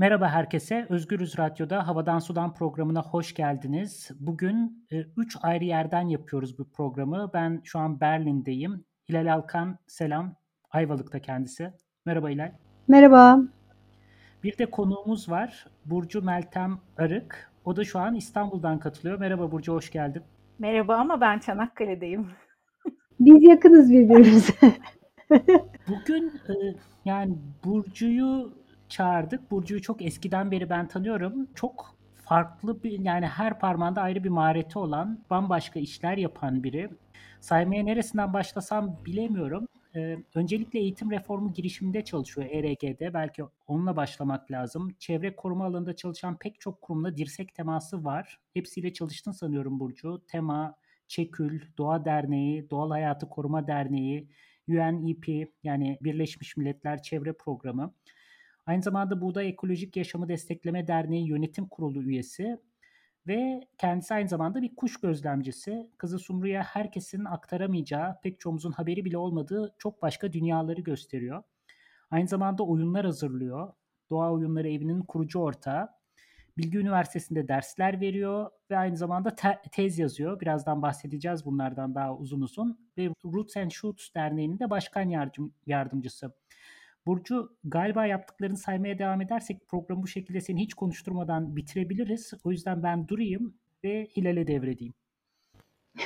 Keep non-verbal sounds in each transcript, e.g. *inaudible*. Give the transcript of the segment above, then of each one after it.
Merhaba herkese. Özgürüz Radyo'da Havadan Sudan programına hoş geldiniz. Bugün 3 e, ayrı yerden yapıyoruz bu programı. Ben şu an Berlin'deyim. Hilal Alkan selam. Ayvalık'ta kendisi. Merhaba Hilal. Merhaba. Bir de konuğumuz var. Burcu Meltem Arık. O da şu an İstanbul'dan katılıyor. Merhaba Burcu, hoş geldin. Merhaba ama ben Çanakkale'deyim. *laughs* Biz yakınız birbirimize. *laughs* Bugün e, yani Burcu'yu çağırdık. Burcu'yu çok eskiden beri ben tanıyorum. Çok farklı bir yani her parmağında ayrı bir mahareti olan, bambaşka işler yapan biri. Saymaya neresinden başlasam bilemiyorum. Ee, öncelikle eğitim reformu girişiminde çalışıyor ERG'de. Belki onunla başlamak lazım. Çevre koruma alanında çalışan pek çok kurumla dirsek teması var. Hepsiyle çalıştın sanıyorum Burcu. Tema, Çekül, Doğa Derneği, Doğal Hayatı Koruma Derneği, UNEP yani Birleşmiş Milletler Çevre Programı. Aynı zamanda Buğday Ekolojik Yaşamı Destekleme Derneği Yönetim Kurulu üyesi ve kendisi aynı zamanda bir kuş gözlemcisi. Kızı Sumru'ya herkesin aktaramayacağı, pek çoğumuzun haberi bile olmadığı çok başka dünyaları gösteriyor. Aynı zamanda oyunlar hazırlıyor. Doğa Oyunları Evi'nin kurucu ortağı. Bilgi Üniversitesi'nde dersler veriyor ve aynı zamanda te- tez yazıyor. Birazdan bahsedeceğiz bunlardan daha uzun uzun. Ve Roots and Shoots Derneği'nin de başkan yardım- yardımcısı. Burcu galiba yaptıklarını saymaya devam edersek programı bu şekilde seni hiç konuşturmadan bitirebiliriz. O yüzden ben durayım ve Hilal'e devredeyim. *laughs*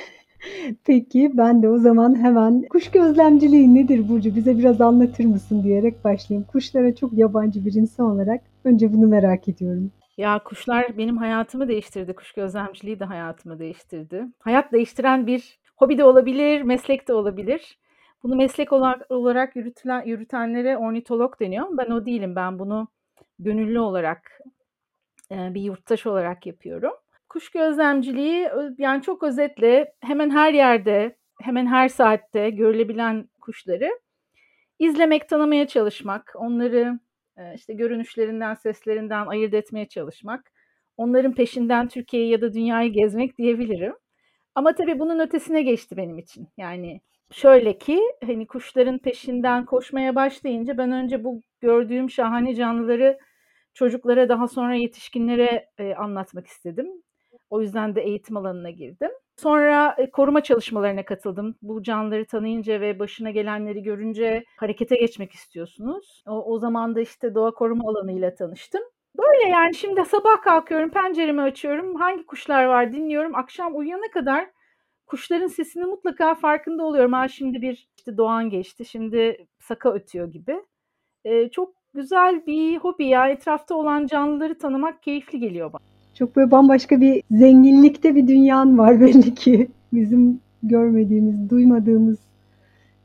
Peki ben de o zaman hemen kuş gözlemciliği nedir Burcu bize biraz anlatır mısın diyerek başlayayım. Kuşlara çok yabancı bir insan olarak önce bunu merak ediyorum. Ya kuşlar benim hayatımı değiştirdi. Kuş gözlemciliği de hayatımı değiştirdi. Hayat değiştiren bir hobi de olabilir, meslek de olabilir. Bunu meslek olarak, olarak yürütülen, yürütenlere ornitolog deniyor. Ben o değilim. Ben bunu gönüllü olarak bir yurttaş olarak yapıyorum. Kuş gözlemciliği yani çok özetle hemen her yerde, hemen her saatte görülebilen kuşları izlemek, tanımaya çalışmak, onları işte görünüşlerinden, seslerinden ayırt etmeye çalışmak, onların peşinden Türkiye'yi ya da dünyayı gezmek diyebilirim. Ama tabii bunun ötesine geçti benim için. Yani şöyle ki hani kuşların peşinden koşmaya başlayınca ben önce bu gördüğüm şahane canlıları çocuklara daha sonra yetişkinlere e, anlatmak istedim. O yüzden de eğitim alanına girdim. Sonra e, koruma çalışmalarına katıldım. Bu canlıları tanıyınca ve başına gelenleri görünce harekete geçmek istiyorsunuz. O, o zaman da işte doğa koruma alanıyla tanıştım. Böyle yani şimdi sabah kalkıyorum, penceremi açıyorum, hangi kuşlar var dinliyorum. Akşam uyuyana kadar kuşların sesini mutlaka farkında oluyorum. Ha şimdi bir işte doğan geçti, şimdi saka ötüyor gibi. Ee, çok güzel bir hobi ya. Etrafta olan canlıları tanımak keyifli geliyor bana. Çok böyle bambaşka bir zenginlikte bir dünyan var *laughs* belli ki. Bizim görmediğimiz, duymadığımız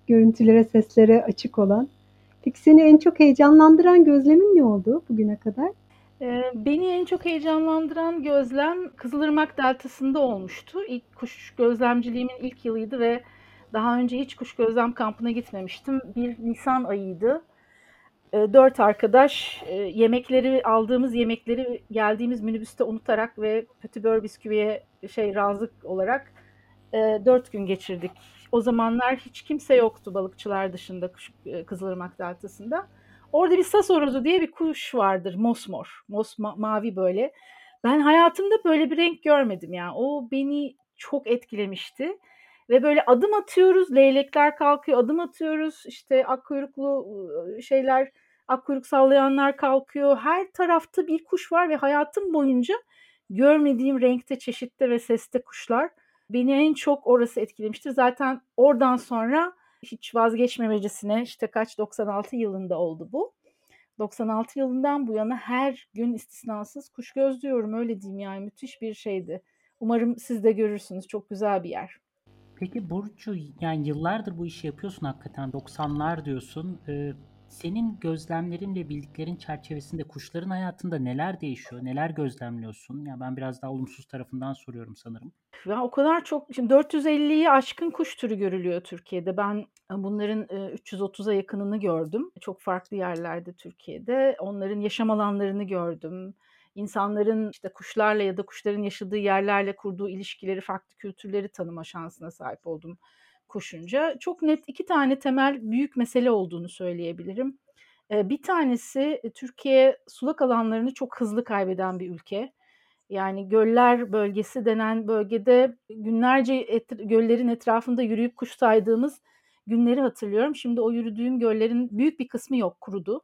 görüntülere, seslere açık olan. Peki seni en çok heyecanlandıran gözlemin ne oldu bugüne kadar? Beni en çok heyecanlandıran gözlem Kızılırmak Deltası'nda olmuştu. İlk kuş gözlemciliğimin ilk yılıydı ve daha önce hiç kuş gözlem kampına gitmemiştim. Bir Nisan ayıydı. dört arkadaş yemekleri aldığımız yemekleri geldiğimiz minibüste unutarak ve Pötibör bisküviye şey razık olarak dört gün geçirdik. O zamanlar hiç kimse yoktu balıkçılar dışında Kızılırmak Deltası'nda. Orada bir sas diye bir kuş vardır. Mosmor. Mos ma- mavi böyle. Ben hayatımda böyle bir renk görmedim yani. O beni çok etkilemişti. Ve böyle adım atıyoruz, leylekler kalkıyor, adım atıyoruz. İşte akkuyruklu şeyler, akkuyruk sallayanlar kalkıyor. Her tarafta bir kuş var ve hayatım boyunca görmediğim renkte, çeşitte ve seste kuşlar. Beni en çok orası etkilemiştir. Zaten oradan sonra hiç vazgeçmemecesine işte kaç 96 yılında oldu bu. 96 yılından bu yana her gün istisnasız kuş gözlüyorum öyle diyeyim yani müthiş bir şeydi. Umarım siz de görürsünüz çok güzel bir yer. Peki Burcu yani yıllardır bu işi yapıyorsun hakikaten 90'lar diyorsun. Ee, senin gözlemlerin ve bildiklerin çerçevesinde kuşların hayatında neler değişiyor? Neler gözlemliyorsun? Ya ben biraz daha olumsuz tarafından soruyorum sanırım. Ya o kadar çok şimdi 450'yi aşkın kuş türü görülüyor Türkiye'de. Ben e, bunların 330'a e, yakınını gördüm. Çok farklı yerlerde Türkiye'de. Onların yaşam alanlarını gördüm. İnsanların işte kuşlarla ya da kuşların yaşadığı yerlerle kurduğu ilişkileri, farklı kültürleri tanıma şansına sahip oldum koşunca çok net iki tane temel büyük mesele olduğunu söyleyebilirim. Bir tanesi e, Türkiye sulak alanlarını çok hızlı kaybeden bir ülke. Yani göller bölgesi denen bölgede günlerce et, göllerin etrafında yürüyüp kuş saydığımız günleri hatırlıyorum. Şimdi o yürüdüğüm göllerin büyük bir kısmı yok, kurudu.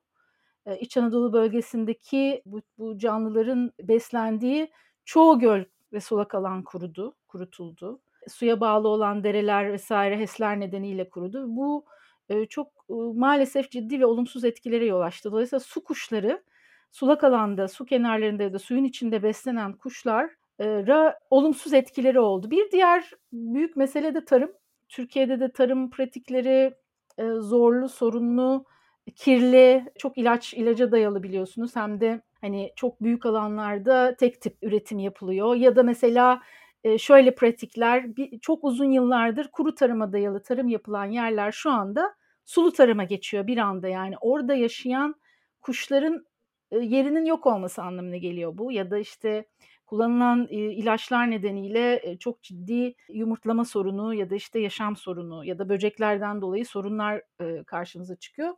İç Anadolu bölgesindeki bu, bu canlıların beslendiği çoğu göl ve sulak alan kurudu, kurutuldu. Suya bağlı olan dereler vesaire HES'ler nedeniyle kurudu. Bu e, çok e, maalesef ciddi ve olumsuz etkilere yol açtı. Dolayısıyla su kuşları sulak alanda, su kenarlarında ya da suyun içinde beslenen kuşlara olumsuz etkileri oldu. Bir diğer büyük mesele de tarım. Türkiye'de de tarım pratikleri e, zorlu, sorunlu, kirli, çok ilaç ilaca dayalı biliyorsunuz. Hem de hani çok büyük alanlarda tek tip üretim yapılıyor ya da mesela e, şöyle pratikler bir, çok uzun yıllardır kuru tarıma dayalı tarım yapılan yerler şu anda sulu tarıma geçiyor bir anda yani orada yaşayan kuşların yerinin yok olması anlamına geliyor bu ya da işte kullanılan ilaçlar nedeniyle çok ciddi yumurtlama sorunu ya da işte yaşam sorunu ya da böceklerden dolayı sorunlar karşımıza çıkıyor.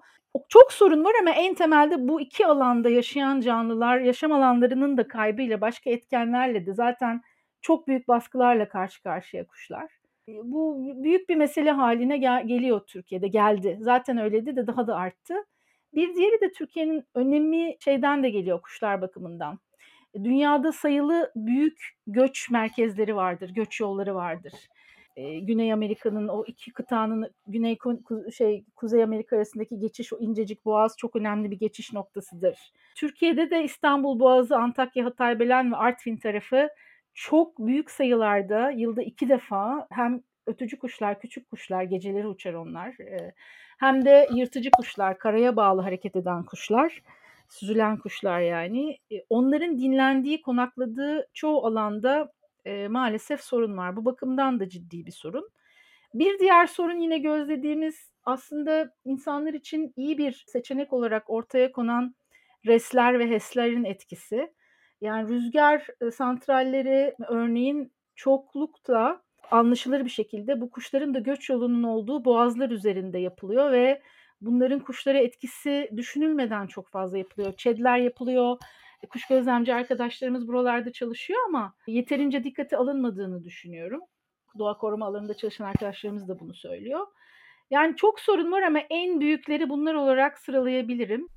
Çok sorun var ama en temelde bu iki alanda yaşayan canlılar yaşam alanlarının da kaybıyla başka etkenlerle de zaten çok büyük baskılarla karşı karşıya kuşlar. Bu büyük bir mesele haline gel- geliyor Türkiye'de geldi. Zaten öyleydi de daha da arttı. Bir diğeri de Türkiye'nin önemi şeyden de geliyor kuşlar bakımından. Dünyada sayılı büyük göç merkezleri vardır, göç yolları vardır. Ee, Güney Amerika'nın o iki kıtanın Güney şey Kuzey Amerika arasındaki geçiş o incecik boğaz çok önemli bir geçiş noktasıdır. Türkiye'de de İstanbul Boğazı, Antakya, Hatay, Belen ve Artvin tarafı çok büyük sayılarda yılda iki defa hem ötücü kuşlar, küçük kuşlar, geceleri uçar onlar. Hem de yırtıcı kuşlar, karaya bağlı hareket eden kuşlar, süzülen kuşlar yani. Onların dinlendiği, konakladığı çoğu alanda e, maalesef sorun var. Bu bakımdan da ciddi bir sorun. Bir diğer sorun yine gözlediğimiz aslında insanlar için iyi bir seçenek olarak ortaya konan resler ve HES'lerin etkisi. Yani rüzgar santralleri örneğin çoklukta anlaşılır bir şekilde bu kuşların da göç yolunun olduğu boğazlar üzerinde yapılıyor ve bunların kuşlara etkisi düşünülmeden çok fazla yapılıyor. ÇED'ler yapılıyor. E, kuş gözlemci arkadaşlarımız buralarda çalışıyor ama yeterince dikkate alınmadığını düşünüyorum. Doğa koruma alanında çalışan arkadaşlarımız da bunu söylüyor. Yani çok sorun var ama en büyükleri bunlar olarak sıralayabilirim.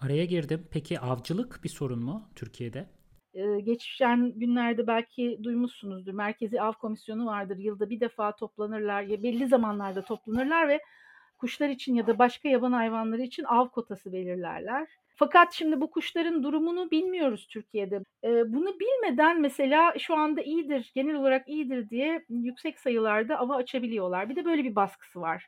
Araya girdim. Peki avcılık bir sorun mu Türkiye'de? Ee, geçen günlerde belki duymuşsunuzdur. Merkezi Av Komisyonu vardır. Yılda bir defa toplanırlar ya belli zamanlarda toplanırlar ve kuşlar için ya da başka yaban hayvanları için av kotası belirlerler. Fakat şimdi bu kuşların durumunu bilmiyoruz Türkiye'de. Ee, bunu bilmeden mesela şu anda iyidir, genel olarak iyidir diye yüksek sayılarda ava açabiliyorlar. Bir de böyle bir baskısı var.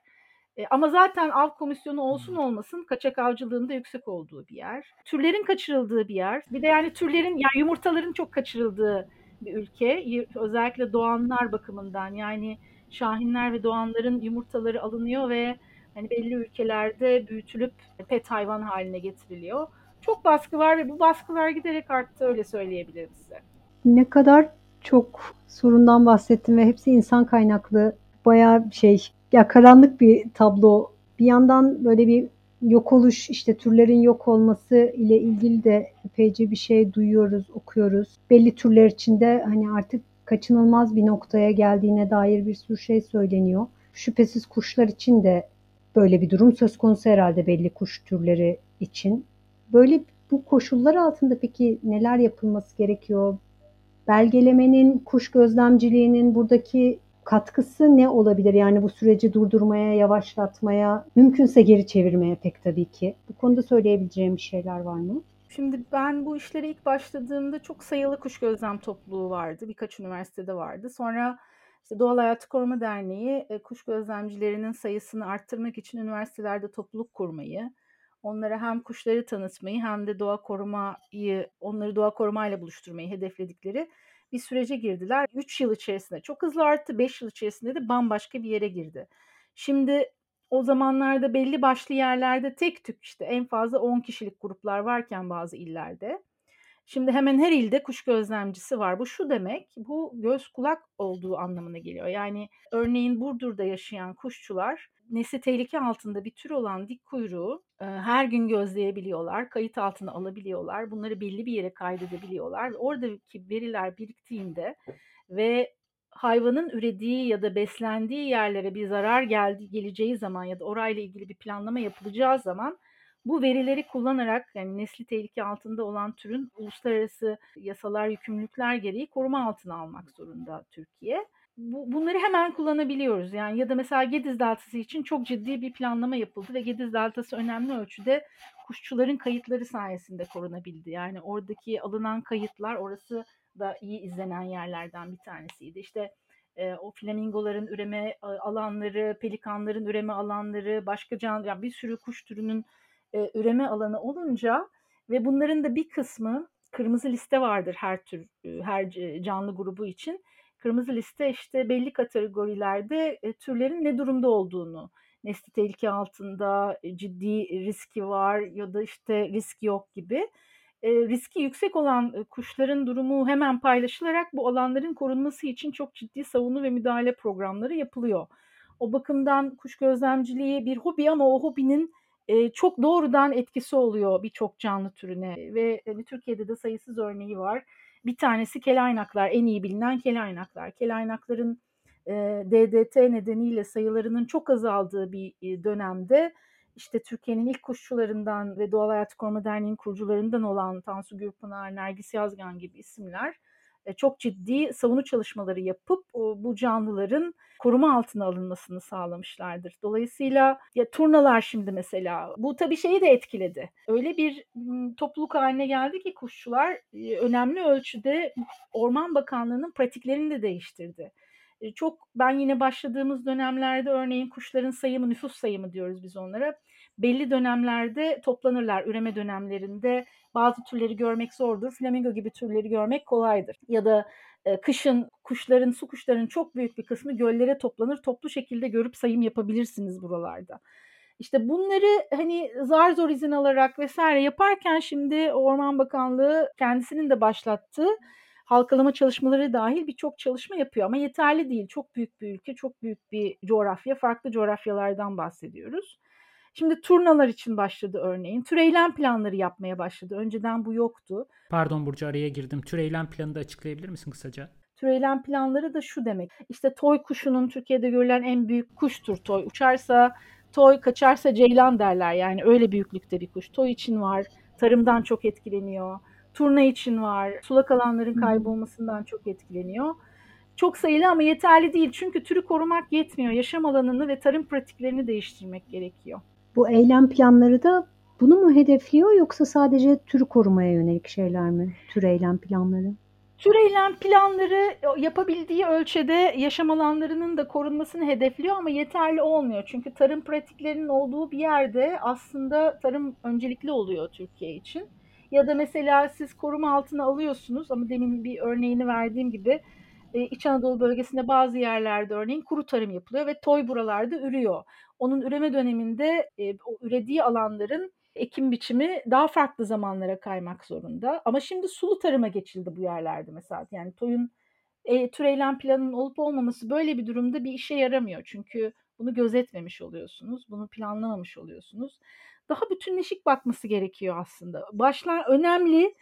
E, ama zaten av komisyonu olsun olmasın kaçak avcılığında yüksek olduğu bir yer. Türlerin kaçırıldığı bir yer. Bir de yani türlerin yani yumurtaların çok kaçırıldığı bir ülke. Özellikle doğanlar bakımından yani şahinler ve doğanların yumurtaları alınıyor ve hani belli ülkelerde büyütülüp pet hayvan haline getiriliyor. Çok baskı var ve bu baskılar giderek arttı öyle söyleyebilirim size. Ne kadar çok sorundan bahsettim ve hepsi insan kaynaklı. Bayağı şey ya karanlık bir tablo. Bir yandan böyle bir yok oluş, işte türlerin yok olması ile ilgili de epeyce bir şey duyuyoruz, okuyoruz. Belli türler içinde hani artık kaçınılmaz bir noktaya geldiğine dair bir sürü şey söyleniyor. Şüphesiz kuşlar için de böyle bir durum söz konusu herhalde belli kuş türleri için. Böyle bu koşullar altında peki neler yapılması gerekiyor? Belgelemenin, kuş gözlemciliğinin buradaki katkısı ne olabilir? Yani bu süreci durdurmaya, yavaşlatmaya, mümkünse geri çevirmeye pek tabii ki. Bu konuda söyleyebileceğim bir şeyler var mı? Şimdi ben bu işlere ilk başladığımda çok sayılı kuş gözlem topluluğu vardı. Birkaç üniversitede vardı. Sonra işte Doğal Hayatı Koruma Derneği e, kuş gözlemcilerinin sayısını arttırmak için üniversitelerde topluluk kurmayı, onlara hem kuşları tanıtmayı hem de doğa korumayı, onları doğa korumayla buluşturmayı hedefledikleri bir sürece girdiler. 3 yıl içerisinde çok hızlı arttı. 5 yıl içerisinde de bambaşka bir yere girdi. Şimdi o zamanlarda belli başlı yerlerde tek tük işte en fazla 10 kişilik gruplar varken bazı illerde. Şimdi hemen her ilde kuş gözlemcisi var. Bu şu demek, bu göz kulak olduğu anlamına geliyor. Yani örneğin Burdur'da yaşayan kuşçular nesli tehlike altında bir tür olan dik kuyruğu e, her gün gözleyebiliyorlar, kayıt altına alabiliyorlar, bunları belli bir yere kaydedebiliyorlar. Oradaki veriler biriktiğinde ve hayvanın ürediği ya da beslendiği yerlere bir zarar geldi, geleceği zaman ya da orayla ilgili bir planlama yapılacağı zaman bu verileri kullanarak yani nesli tehlike altında olan türün uluslararası yasalar, yükümlülükler gereği koruma altına almak zorunda Türkiye. Bu, bunları hemen kullanabiliyoruz. Yani ya da mesela Gediz Deltası için çok ciddi bir planlama yapıldı ve Gediz Deltası önemli ölçüde kuşçuların kayıtları sayesinde korunabildi. Yani oradaki alınan kayıtlar orası da iyi izlenen yerlerden bir tanesiydi. İşte e, o flamingoların üreme alanları, pelikanların üreme alanları, başka can, yani bir sürü kuş türünün e, üreme alanı olunca ve bunların da bir kısmı kırmızı liste vardır her tür e, her canlı grubu için. Kırmızı liste işte belli kategorilerde e, türlerin ne durumda olduğunu, nesli tehlike altında, e, ciddi riski var ya da işte risk yok gibi e, riski yüksek olan e, kuşların durumu hemen paylaşılarak bu alanların korunması için çok ciddi savunu ve müdahale programları yapılıyor. O bakımdan kuş gözlemciliği bir hobi ama o hobinin e, çok doğrudan etkisi oluyor birçok canlı türüne ve hani, Türkiye'de de sayısız örneği var. Bir tanesi kelaynaklar, en iyi bilinen kelaynaklar. Kelaynakların e, DDT nedeniyle sayılarının çok azaldığı bir e, dönemde işte Türkiye'nin ilk kuşçularından ve Doğal Hayat Koruma Derneği'nin kurucularından olan Tansu Gürpınar, Nergis Yazgan gibi isimler çok ciddi savunu çalışmaları yapıp bu canlıların koruma altına alınmasını sağlamışlardır. Dolayısıyla ya turnalar şimdi mesela bu tabii şeyi de etkiledi. Öyle bir topluluk haline geldi ki kuşçular e, önemli ölçüde Orman Bakanlığı'nın pratiklerini de değiştirdi. E, çok ben yine başladığımız dönemlerde örneğin kuşların sayımı, nüfus sayımı diyoruz biz onlara. Belli dönemlerde toplanırlar. Üreme dönemlerinde bazı türleri görmek zordur. Flamingo gibi türleri görmek kolaydır. Ya da e, kışın kuşların, su kuşlarının çok büyük bir kısmı göllere toplanır. Toplu şekilde görüp sayım yapabilirsiniz buralarda. İşte bunları hani zar zor izin alarak vesaire yaparken şimdi Orman Bakanlığı kendisinin de başlattığı halkalama çalışmaları dahil birçok çalışma yapıyor ama yeterli değil. Çok büyük bir ülke, çok büyük bir coğrafya, farklı coğrafyalardan bahsediyoruz. Şimdi turnalar için başladı örneğin. Tür eylem planları yapmaya başladı. Önceden bu yoktu. Pardon Burcu araya girdim. Tür eylem planını da açıklayabilir misin kısaca? Tür eylem planları da şu demek. İşte toy kuşunun Türkiye'de görülen en büyük kuştur toy. Uçarsa toy, kaçarsa ceylan derler. Yani öyle büyüklükte bir kuş. Toy için var. Tarımdan çok etkileniyor turna için var. Sulak alanların kaybolmasından çok etkileniyor. Çok sayılı ama yeterli değil. Çünkü türü korumak yetmiyor. Yaşam alanını ve tarım pratiklerini değiştirmek gerekiyor. Bu eylem planları da bunu mu hedefliyor yoksa sadece türü korumaya yönelik şeyler mi? Tür eylem planları. Tür eylem planları yapabildiği ölçüde yaşam alanlarının da korunmasını hedefliyor ama yeterli olmuyor. Çünkü tarım pratiklerinin olduğu bir yerde aslında tarım öncelikli oluyor Türkiye için. Ya da mesela siz koruma altına alıyorsunuz ama demin bir örneğini verdiğim gibi e, İç Anadolu bölgesinde bazı yerlerde örneğin kuru tarım yapılıyor ve toy buralarda ürüyor. Onun üreme döneminde e, o ürediği alanların ekim biçimi daha farklı zamanlara kaymak zorunda. Ama şimdi sulu tarıma geçildi bu yerlerde mesela. Yani toyun e, türeylem planının olup olmaması böyle bir durumda bir işe yaramıyor. Çünkü bunu gözetmemiş oluyorsunuz, bunu planlamamış oluyorsunuz daha bütünleşik bakması gerekiyor aslında. Başlar önemli,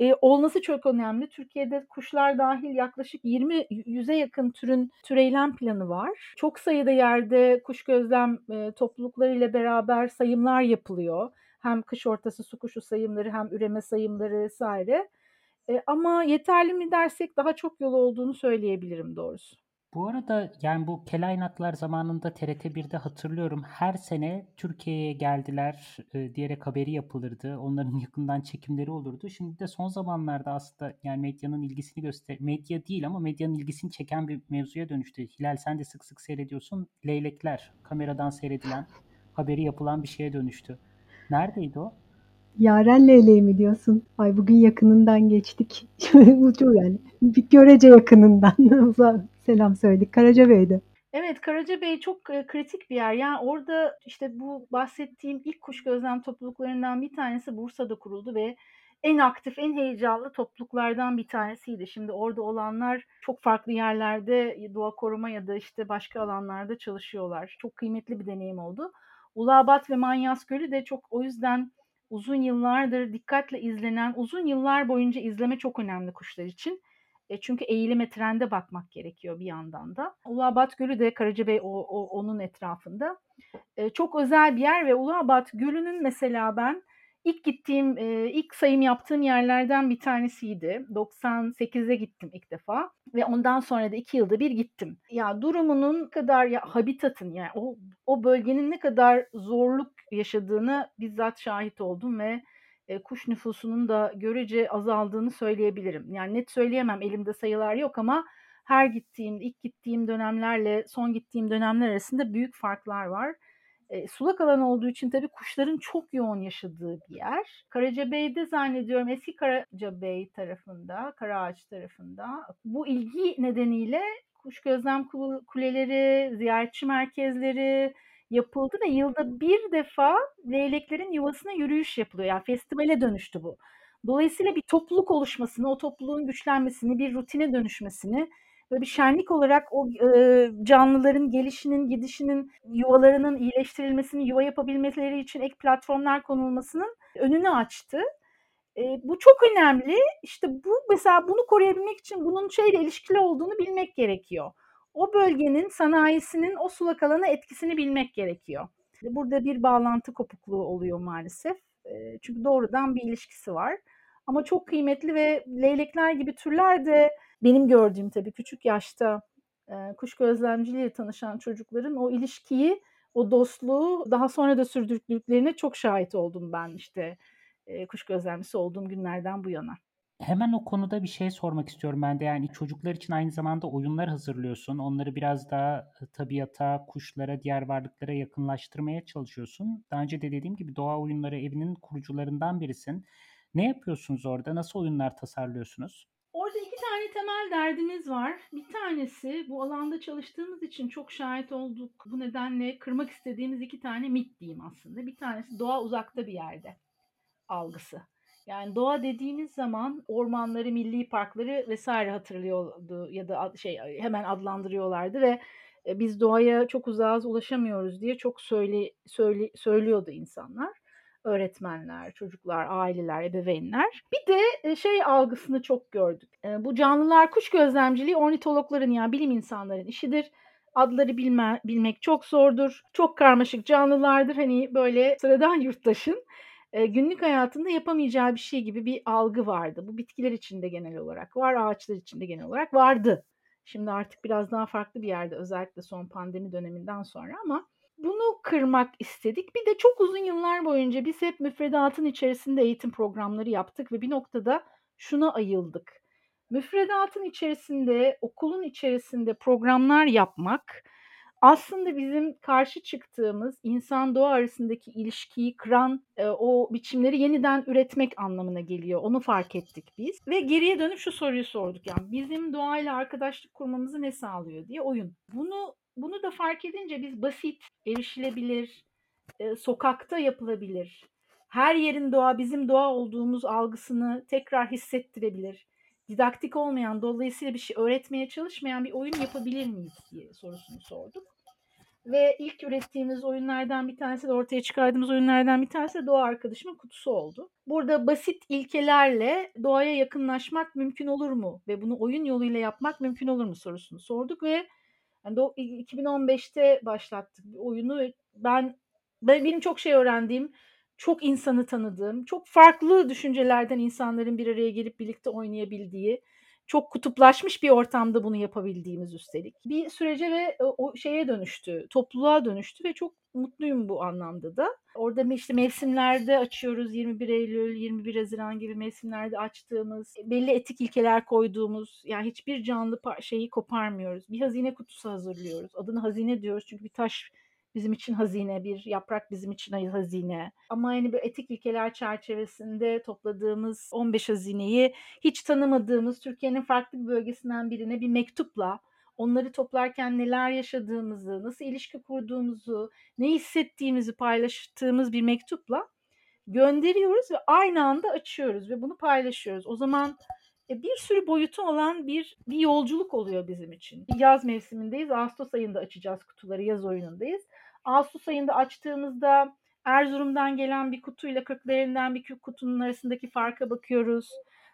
e, olması çok önemli. Türkiye'de kuşlar dahil yaklaşık 20 yüze yakın türün türeylem planı var. Çok sayıda yerde kuş gözlem e, toplulukları ile beraber sayımlar yapılıyor. Hem kış ortası su kuşu sayımları hem üreme sayımları vesaire. E, ama yeterli mi dersek daha çok yol olduğunu söyleyebilirim doğrusu. Bu arada yani bu Kelaynaklar zamanında TRT1'de hatırlıyorum her sene Türkiye'ye geldiler e, diyerek haberi yapılırdı. Onların yakından çekimleri olurdu. Şimdi de son zamanlarda aslında yani medyanın ilgisini göster medya değil ama medyanın ilgisini çeken bir mevzuya dönüştü. Hilal sen de sık sık seyrediyorsun. Leylekler kameradan seyredilen haberi yapılan bir şeye dönüştü. Neredeydi o? Yaren Leyleği mi diyorsun? Ay bugün yakınından geçtik. *laughs* Çok yani bir görece yakınından. *laughs* Selam söyledik. Karacabey'de. Evet Karacabey çok e, kritik bir yer. Yani orada işte bu bahsettiğim ilk kuş gözlem topluluklarından bir tanesi Bursa'da kuruldu ve en aktif, en heyecanlı topluluklardan bir tanesiydi. Şimdi orada olanlar çok farklı yerlerde doğa koruma ya da işte başka alanlarda çalışıyorlar. Çok kıymetli bir deneyim oldu. Ulabat ve Manyas Gölü de çok o yüzden uzun yıllardır dikkatle izlenen, uzun yıllar boyunca izleme çok önemli kuşlar için. E çünkü eğilime trende bakmak gerekiyor bir yandan da. Ulabat Gölü de Karacabey o, o, onun etrafında. E, çok özel bir yer ve Ulabat Gölü'nün mesela ben ilk gittiğim, e, ilk sayım yaptığım yerlerden bir tanesiydi. 98'e gittim ilk defa ve ondan sonra da iki yılda bir gittim. Ya durumunun kadar ya habitatın yani o o bölgenin ne kadar zorluk yaşadığını bizzat şahit oldum ve kuş nüfusunun da görece azaldığını söyleyebilirim. Yani net söyleyemem elimde sayılar yok ama her gittiğim, ilk gittiğim dönemlerle son gittiğim dönemler arasında büyük farklar var. E, sulak alan olduğu için tabii kuşların çok yoğun yaşadığı bir yer. Karacabey'de zannediyorum eski Karacabey tarafında, Karaağaç tarafında bu ilgi nedeniyle kuş gözlem kuleleri, ziyaretçi merkezleri, yapıldı ve yılda bir defa leyleklerin yuvasına yürüyüş yapılıyor. Yani festivale dönüştü bu. Dolayısıyla bir topluluk oluşmasını, o topluluğun güçlenmesini, bir rutine dönüşmesini ve bir şenlik olarak o e, canlıların gelişinin, gidişinin, yuvalarının iyileştirilmesini, yuva yapabilmeleri için ek platformlar konulmasının önünü açtı. E, bu çok önemli. İşte bu mesela bunu koruyabilmek için bunun şeyle ilişkili olduğunu bilmek gerekiyor o bölgenin sanayisinin o sulak alana etkisini bilmek gerekiyor. Burada bir bağlantı kopukluğu oluyor maalesef. Çünkü doğrudan bir ilişkisi var. Ama çok kıymetli ve leylekler gibi türler de benim gördüğüm tabii küçük yaşta kuş gözlemciliğiyle tanışan çocukların o ilişkiyi, o dostluğu daha sonra da sürdürdüklerine çok şahit oldum ben işte kuş gözlemcisi olduğum günlerden bu yana. Hemen o konuda bir şey sormak istiyorum ben de. Yani çocuklar için aynı zamanda oyunlar hazırlıyorsun. Onları biraz daha tabiata, kuşlara, diğer varlıklara yakınlaştırmaya çalışıyorsun. Daha önce de dediğim gibi doğa oyunları evinin kurucularından birisin. Ne yapıyorsunuz orada? Nasıl oyunlar tasarlıyorsunuz? Orada iki tane temel derdimiz var. Bir tanesi bu alanda çalıştığımız için çok şahit olduk. Bu nedenle kırmak istediğimiz iki tane mit diyeyim aslında. Bir tanesi doğa uzakta bir yerde algısı. Yani doğa dediğimiz zaman ormanları, milli parkları vesaire hatırlıyordu ya da şey hemen adlandırıyorlardı ve e, biz doğaya çok uzağız ulaşamıyoruz diye çok söyle, söyle söylüyordu insanlar. Öğretmenler, çocuklar, aileler, ebeveynler. Bir de e, şey algısını çok gördük. E, bu canlılar kuş gözlemciliği ornitologların yani bilim insanların işidir adları bilme, bilmek çok zordur. Çok karmaşık canlılardır. Hani böyle sıradan yurttaşın e, günlük hayatında yapamayacağı bir şey gibi bir algı vardı. Bu bitkiler içinde genel olarak var, ağaçlar içinde genel olarak vardı. Şimdi artık biraz daha farklı bir yerde özellikle son pandemi döneminden sonra ama bunu kırmak istedik. Bir de çok uzun yıllar boyunca biz hep müfredatın içerisinde eğitim programları yaptık ve bir noktada şuna ayıldık. Müfredatın içerisinde, okulun içerisinde programlar yapmak aslında bizim karşı çıktığımız insan doğa arasındaki ilişkiyi kıran e, o biçimleri yeniden üretmek anlamına geliyor. Onu fark ettik biz. Ve geriye dönüp şu soruyu sorduk. Yani bizim doğayla arkadaşlık kurmamızı ne sağlıyor diye oyun. Bunu bunu da fark edince biz basit, erişilebilir, e, sokakta yapılabilir, her yerin doğa bizim doğa olduğumuz algısını tekrar hissettirebilir didaktik olmayan, dolayısıyla bir şey öğretmeye çalışmayan bir oyun yapabilir miyiz diye sorusunu sorduk. Ve ilk ürettiğimiz oyunlardan bir tanesi de ortaya çıkardığımız oyunlardan bir tanesi de Doğa Arkadaşımın Kutusu oldu. Burada basit ilkelerle doğaya yakınlaşmak mümkün olur mu? Ve bunu oyun yoluyla yapmak mümkün olur mu sorusunu sorduk ve yani 2015'te başlattık oyunu. Ben, ben benim çok şey öğrendiğim, çok insanı tanıdığım, çok farklı düşüncelerden insanların bir araya gelip birlikte oynayabildiği, çok kutuplaşmış bir ortamda bunu yapabildiğimiz üstelik. Bir sürece ve o şeye dönüştü, topluluğa dönüştü ve çok mutluyum bu anlamda da. Orada işte mevsimlerde açıyoruz 21 Eylül, 21 Haziran gibi mevsimlerde açtığımız, belli etik ilkeler koyduğumuz, yani hiçbir canlı şeyi koparmıyoruz. Bir hazine kutusu hazırlıyoruz. Adını hazine diyoruz çünkü bir taş bizim için hazine, bir yaprak bizim için hazine. Ama yani bu etik ilkeler çerçevesinde topladığımız 15 hazineyi hiç tanımadığımız Türkiye'nin farklı bir bölgesinden birine bir mektupla onları toplarken neler yaşadığımızı, nasıl ilişki kurduğumuzu, ne hissettiğimizi paylaştığımız bir mektupla gönderiyoruz ve aynı anda açıyoruz ve bunu paylaşıyoruz. O zaman e, bir sürü boyutu olan bir bir yolculuk oluyor bizim için. Yaz mevsimindeyiz. Ağustos ayında açacağız kutuları. Yaz oyunundayız. Ağustos ayında açtığımızda Erzurum'dan gelen bir kutuyla Kırklareli'nden bir kutunun arasındaki farka bakıyoruz.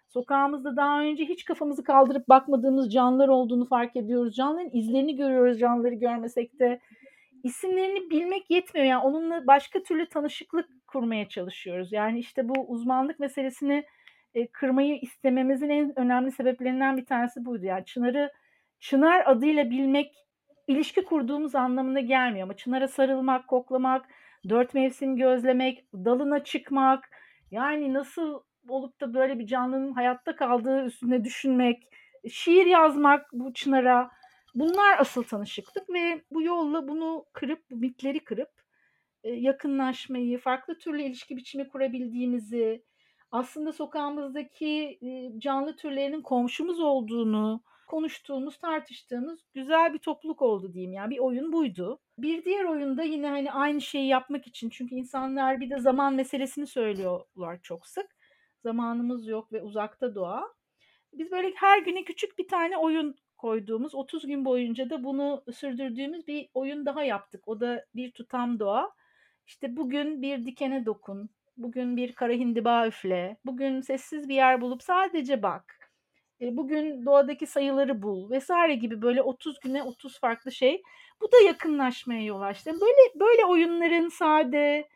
Sokağımızda daha önce hiç kafamızı kaldırıp bakmadığımız canlılar olduğunu fark ediyoruz. Canlıların izlerini görüyoruz canlıları görmesek de. İsimlerini bilmek yetmiyor. Yani onunla başka türlü tanışıklık kurmaya çalışıyoruz. Yani işte bu uzmanlık meselesini e, kırmayı istememizin en önemli sebeplerinden bir tanesi buydu. Yani Çınar'ı Çınar adıyla bilmek ilişki kurduğumuz anlamına gelmiyor ama Çınar'a sarılmak, koklamak, dört mevsim gözlemek, dalına çıkmak, yani nasıl olup da böyle bir canlının hayatta kaldığı üstüne düşünmek, şiir yazmak bu Çınar'a bunlar asıl tanışıklık ve bu yolla bunu kırıp, bu mitleri kırıp yakınlaşmayı, farklı türlü ilişki biçimi kurabildiğimizi, aslında sokağımızdaki canlı türlerinin komşumuz olduğunu konuştuğumuz, tartıştığımız güzel bir topluluk oldu diyeyim. Yani bir oyun buydu. Bir diğer oyunda yine hani aynı şeyi yapmak için çünkü insanlar bir de zaman meselesini söylüyorlar çok sık. Zamanımız yok ve uzakta doğa. Biz böyle her güne küçük bir tane oyun koyduğumuz, 30 gün boyunca da bunu sürdürdüğümüz bir oyun daha yaptık. O da bir tutam doğa. İşte bugün bir dikene dokun, bugün bir kara hindiba üfle, bugün sessiz bir yer bulup sadece bak, bugün doğadaki sayıları bul vesaire gibi böyle 30 güne 30 farklı şey. Bu da yakınlaşmaya yol açtı. Böyle böyle oyunların sade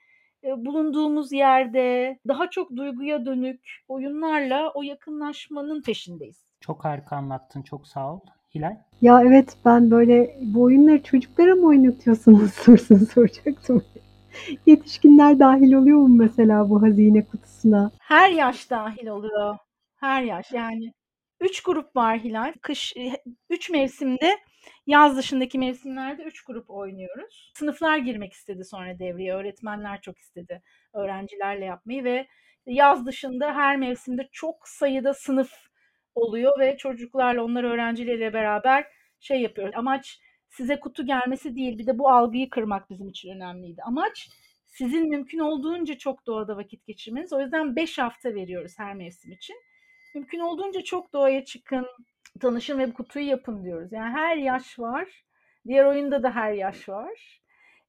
bulunduğumuz yerde daha çok duyguya dönük oyunlarla o yakınlaşmanın peşindeyiz. Çok harika anlattın. Çok sağ ol. Hilal? Ya evet ben böyle bu oyunları çocuklara mı oynatıyorsunuz *laughs* sorusunu soracaktım. Yetişkinler dahil oluyor mu mesela bu hazine kutusuna? Her yaş dahil oluyor. Her yaş yani. Üç grup var Hilal. Kış, üç mevsimde yaz dışındaki mevsimlerde üç grup oynuyoruz. Sınıflar girmek istedi sonra devreye. Öğretmenler çok istedi öğrencilerle yapmayı ve yaz dışında her mevsimde çok sayıda sınıf oluyor ve çocuklarla onlar öğrencileriyle beraber şey yapıyoruz. Amaç size kutu gelmesi değil bir de bu algıyı kırmak bizim için önemliydi. Amaç sizin mümkün olduğunca çok doğada vakit geçirmeniz. O yüzden 5 hafta veriyoruz her mevsim için. Mümkün olduğunca çok doğaya çıkın, tanışın ve bu kutuyu yapın diyoruz. Yani her yaş var. Diğer oyunda da her yaş var.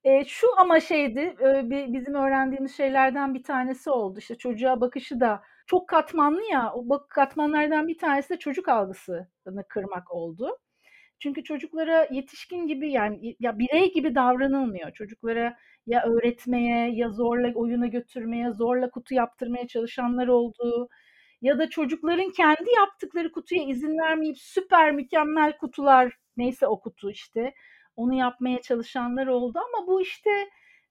E, şu ama şeydi, e, bizim öğrendiğimiz şeylerden bir tanesi oldu. İşte çocuğa bakışı da çok katmanlı ya, o bak katmanlardan bir tanesi de çocuk algısını kırmak oldu. Çünkü çocuklara yetişkin gibi yani ya birey gibi davranılmıyor. Çocuklara ya öğretmeye ya zorla oyuna götürmeye, zorla kutu yaptırmaya çalışanlar oldu. Ya da çocukların kendi yaptıkları kutuya izin vermeyip süper mükemmel kutular neyse o kutu işte onu yapmaya çalışanlar oldu ama bu işte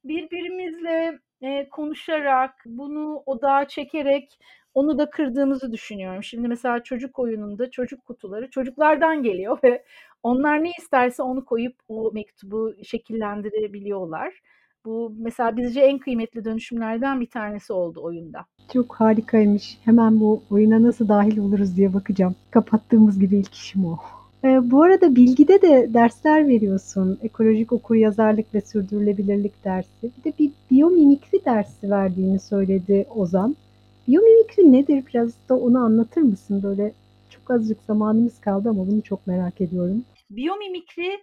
birbirimizle e, konuşarak bunu odağa çekerek onu da kırdığımızı düşünüyorum. Şimdi mesela çocuk oyununda çocuk kutuları çocuklardan geliyor *laughs* ve onlar ne isterse onu koyup o mektubu şekillendirebiliyorlar. Bu mesela bizce en kıymetli dönüşümlerden bir tanesi oldu oyunda. Çok harikaymış. Hemen bu oyuna nasıl dahil oluruz diye bakacağım. Kapattığımız gibi ilk işim o. E, bu arada bilgide de dersler veriyorsun. Ekolojik okur yazarlık ve sürdürülebilirlik dersi. Bir de bir biyomimikri dersi verdiğini söyledi Ozan. Biyomimikri nedir? Biraz da onu anlatır mısın? Böyle çok azıcık zamanımız kaldı ama bunu çok merak ediyorum. Biyomimikri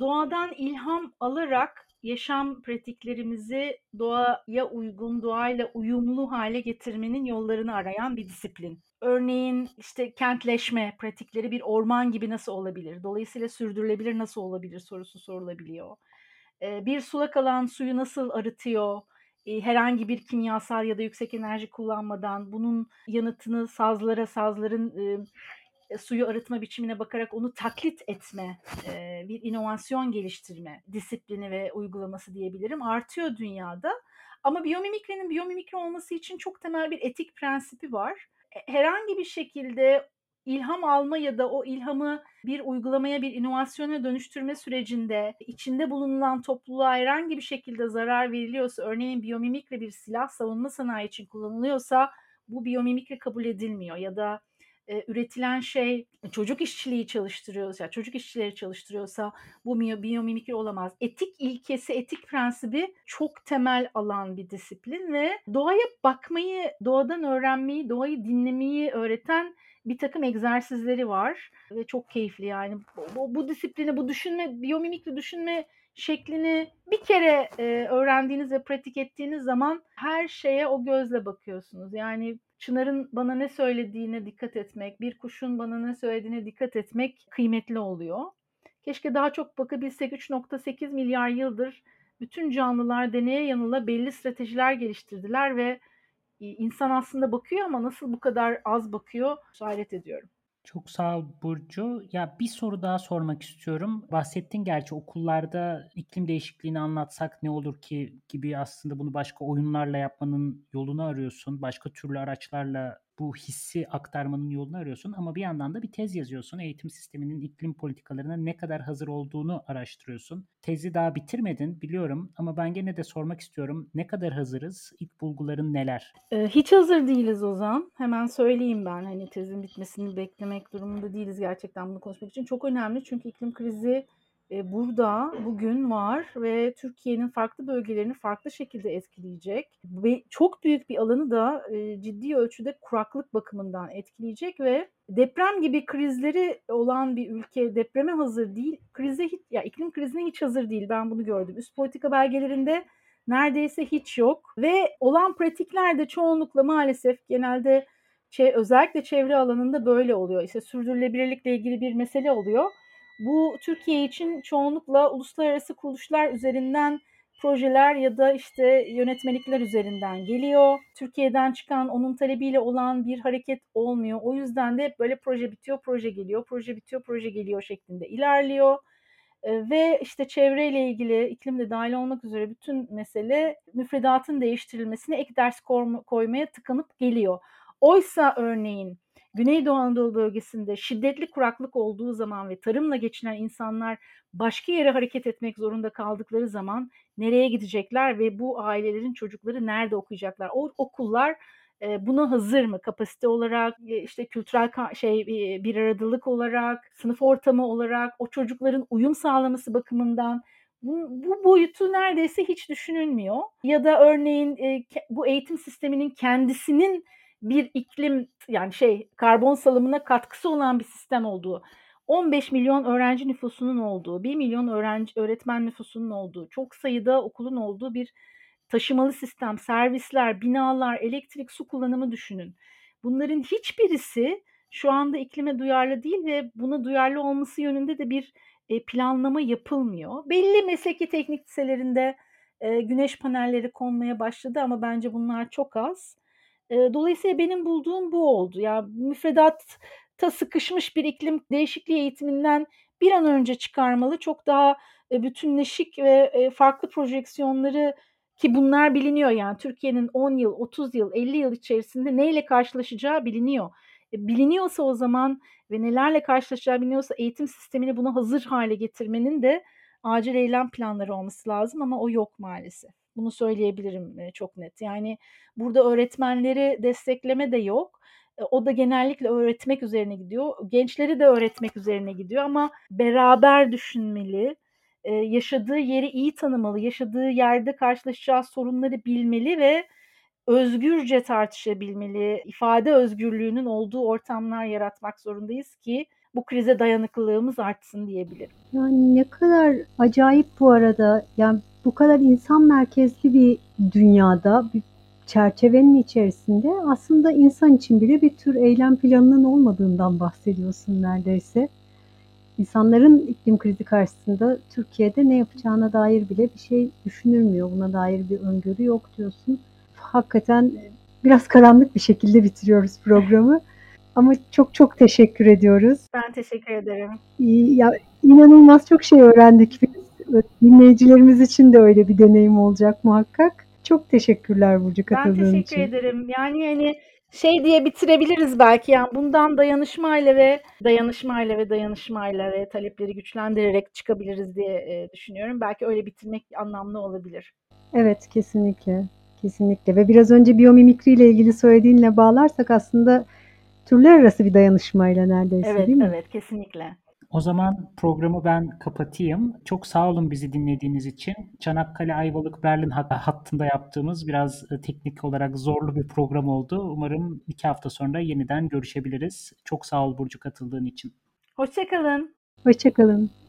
doğadan ilham alarak yaşam pratiklerimizi doğaya uygun, doğayla uyumlu hale getirmenin yollarını arayan bir disiplin. Örneğin işte kentleşme pratikleri bir orman gibi nasıl olabilir? Dolayısıyla sürdürülebilir nasıl olabilir sorusu sorulabiliyor. Bir sulak alan suyu nasıl arıtıyor? herhangi bir kimyasal ya da yüksek enerji kullanmadan bunun yanıtını sazlara, sazların e, suyu arıtma biçimine bakarak onu taklit etme, e, bir inovasyon geliştirme disiplini ve uygulaması diyebilirim artıyor dünyada. Ama biyomimikrinin biyomimikri olması için çok temel bir etik prensibi var. E, herhangi bir şekilde ilham alma ya da o ilhamı bir uygulamaya, bir inovasyona dönüştürme sürecinde içinde bulunan topluluğa herhangi bir şekilde zarar veriliyorsa, örneğin biyomimikri bir silah savunma sanayi için kullanılıyorsa bu biyomimikri kabul edilmiyor ya da e, üretilen şey çocuk işçiliği çalıştırıyorsa, çocuk işçileri çalıştırıyorsa bu biyomimikri olamaz. Etik ilkesi, etik prensibi çok temel alan bir disiplin ve doğaya bakmayı, doğadan öğrenmeyi, doğayı dinlemeyi öğreten bir takım egzersizleri var ve çok keyifli yani. Bu, bu disiplini, bu düşünme, biyomimikri düşünme şeklini bir kere e, öğrendiğiniz ve pratik ettiğiniz zaman her şeye o gözle bakıyorsunuz. Yani Çınar'ın bana ne söylediğine dikkat etmek, bir kuşun bana ne söylediğine dikkat etmek kıymetli oluyor. Keşke daha çok bakabilsek 3.8 milyar yıldır bütün canlılar deneye yanıla belli stratejiler geliştirdiler ve insan aslında bakıyor ama nasıl bu kadar az bakıyor hayret ediyorum. Çok sağ ol Burcu. Ya bir soru daha sormak istiyorum. Bahsettin gerçi okullarda iklim değişikliğini anlatsak ne olur ki gibi aslında bunu başka oyunlarla yapmanın yolunu arıyorsun. Başka türlü araçlarla bu hissi aktarmanın yolunu arıyorsun ama bir yandan da bir tez yazıyorsun. Eğitim sisteminin iklim politikalarına ne kadar hazır olduğunu araştırıyorsun. Tezi daha bitirmedin biliyorum ama ben gene de sormak istiyorum. Ne kadar hazırız? İlk bulguların neler? Ee, hiç hazır değiliz Ozan. Hemen söyleyeyim ben hani tezin bitmesini beklemek durumunda değiliz gerçekten bunu konuşmak için. Çok önemli çünkü iklim krizi burada bugün var ve Türkiye'nin farklı bölgelerini farklı şekilde etkileyecek ve çok büyük bir alanı da ciddi ölçüde kuraklık bakımından etkileyecek ve deprem gibi krizleri olan bir ülke depreme hazır değil, krize hiç ya iklim krizine hiç hazır değil. Ben bunu gördüm. Üst politika belgelerinde neredeyse hiç yok ve olan pratikler de çoğunlukla maalesef genelde özellikle çevre alanında böyle oluyor. İşte sürdürülebilirlikle ilgili bir mesele oluyor bu Türkiye için çoğunlukla uluslararası kuruluşlar üzerinden projeler ya da işte yönetmelikler üzerinden geliyor. Türkiye'den çıkan onun talebiyle olan bir hareket olmuyor. O yüzden de böyle proje bitiyor, proje geliyor, proje bitiyor, proje geliyor şeklinde ilerliyor. Ve işte çevreyle ilgili iklimde dahil olmak üzere bütün mesele müfredatın değiştirilmesine ek ders koymaya tıkanıp geliyor. Oysa örneğin Güneydoğu Anadolu bölgesinde şiddetli kuraklık olduğu zaman ve tarımla geçinen insanlar başka yere hareket etmek zorunda kaldıkları zaman nereye gidecekler ve bu ailelerin çocukları nerede okuyacaklar? O okullar e, buna hazır mı? Kapasite olarak, e, işte kültürel şey e, bir aradılık olarak, sınıf ortamı olarak, o çocukların uyum sağlaması bakımından bu, bu boyutu neredeyse hiç düşünülmüyor. Ya da örneğin bu eğitim sisteminin kendisinin bir iklim yani şey karbon salımına katkısı olan bir sistem olduğu, 15 milyon öğrenci nüfusunun olduğu, 1 milyon öğrenci öğretmen nüfusunun olduğu, çok sayıda okulun olduğu bir taşımalı sistem, servisler, binalar, elektrik, su kullanımı düşünün. Bunların hiçbirisi şu anda iklime duyarlı değil ve buna duyarlı olması yönünde de bir e, planlama yapılmıyor. Belli mesleki teknik liselerinde e, güneş panelleri konmaya başladı ama bence bunlar çok az dolayısıyla benim bulduğum bu oldu. Ya müfredatta sıkışmış bir iklim değişikliği eğitiminden bir an önce çıkarmalı. Çok daha bütünleşik ve farklı projeksiyonları ki bunlar biliniyor yani Türkiye'nin 10 yıl, 30 yıl, 50 yıl içerisinde neyle karşılaşacağı biliniyor. E, biliniyorsa o zaman ve nelerle karşılaşacağı biliniyorsa eğitim sistemini buna hazır hale getirmenin de acil eylem planları olması lazım ama o yok maalesef. Bunu söyleyebilirim çok net. Yani burada öğretmenleri destekleme de yok. O da genellikle öğretmek üzerine gidiyor. Gençleri de öğretmek üzerine gidiyor ama beraber düşünmeli, yaşadığı yeri iyi tanımalı, yaşadığı yerde karşılaşacağı sorunları bilmeli ve özgürce tartışabilmeli, ifade özgürlüğünün olduğu ortamlar yaratmak zorundayız ki bu krize dayanıklılığımız artsın diyebilirim. Yani ne kadar acayip bu arada. Yani bu kadar insan merkezli bir dünyada, bir çerçevenin içerisinde aslında insan için bile bir tür eylem planının olmadığından bahsediyorsun neredeyse. İnsanların iklim krizi karşısında Türkiye'de ne yapacağına dair bile bir şey düşünülmüyor. Buna dair bir öngörü yok diyorsun. Hakikaten biraz karanlık bir şekilde bitiriyoruz programı. Ama çok çok teşekkür ediyoruz. Ben teşekkür ederim. Ya, inanılmaz çok şey öğrendik biz. Dinleyicilerimiz için de öyle bir deneyim olacak muhakkak. Çok teşekkürler Burcu katıldığın için. Ben teşekkür için. ederim. Yani hani şey diye bitirebiliriz belki yani bundan dayanışmayla ve dayanışmayla ve dayanışmayla ve talepleri güçlendirerek çıkabiliriz diye e, düşünüyorum. Belki öyle bitirmek anlamlı olabilir. Evet kesinlikle. Kesinlikle ve biraz önce biyomimikri ile ilgili söylediğinle bağlarsak aslında Kültürler arası bir dayanışmayla neredeyse Evet, değil mi? evet kesinlikle. O zaman programı ben kapatayım. Çok sağ olun bizi dinlediğiniz için. Çanakkale, Ayvalık, Berlin hat- hattında yaptığımız biraz e, teknik olarak zorlu bir program oldu. Umarım iki hafta sonra yeniden görüşebiliriz. Çok sağ ol Burcu katıldığın için. Hoşçakalın. Hoşçakalın.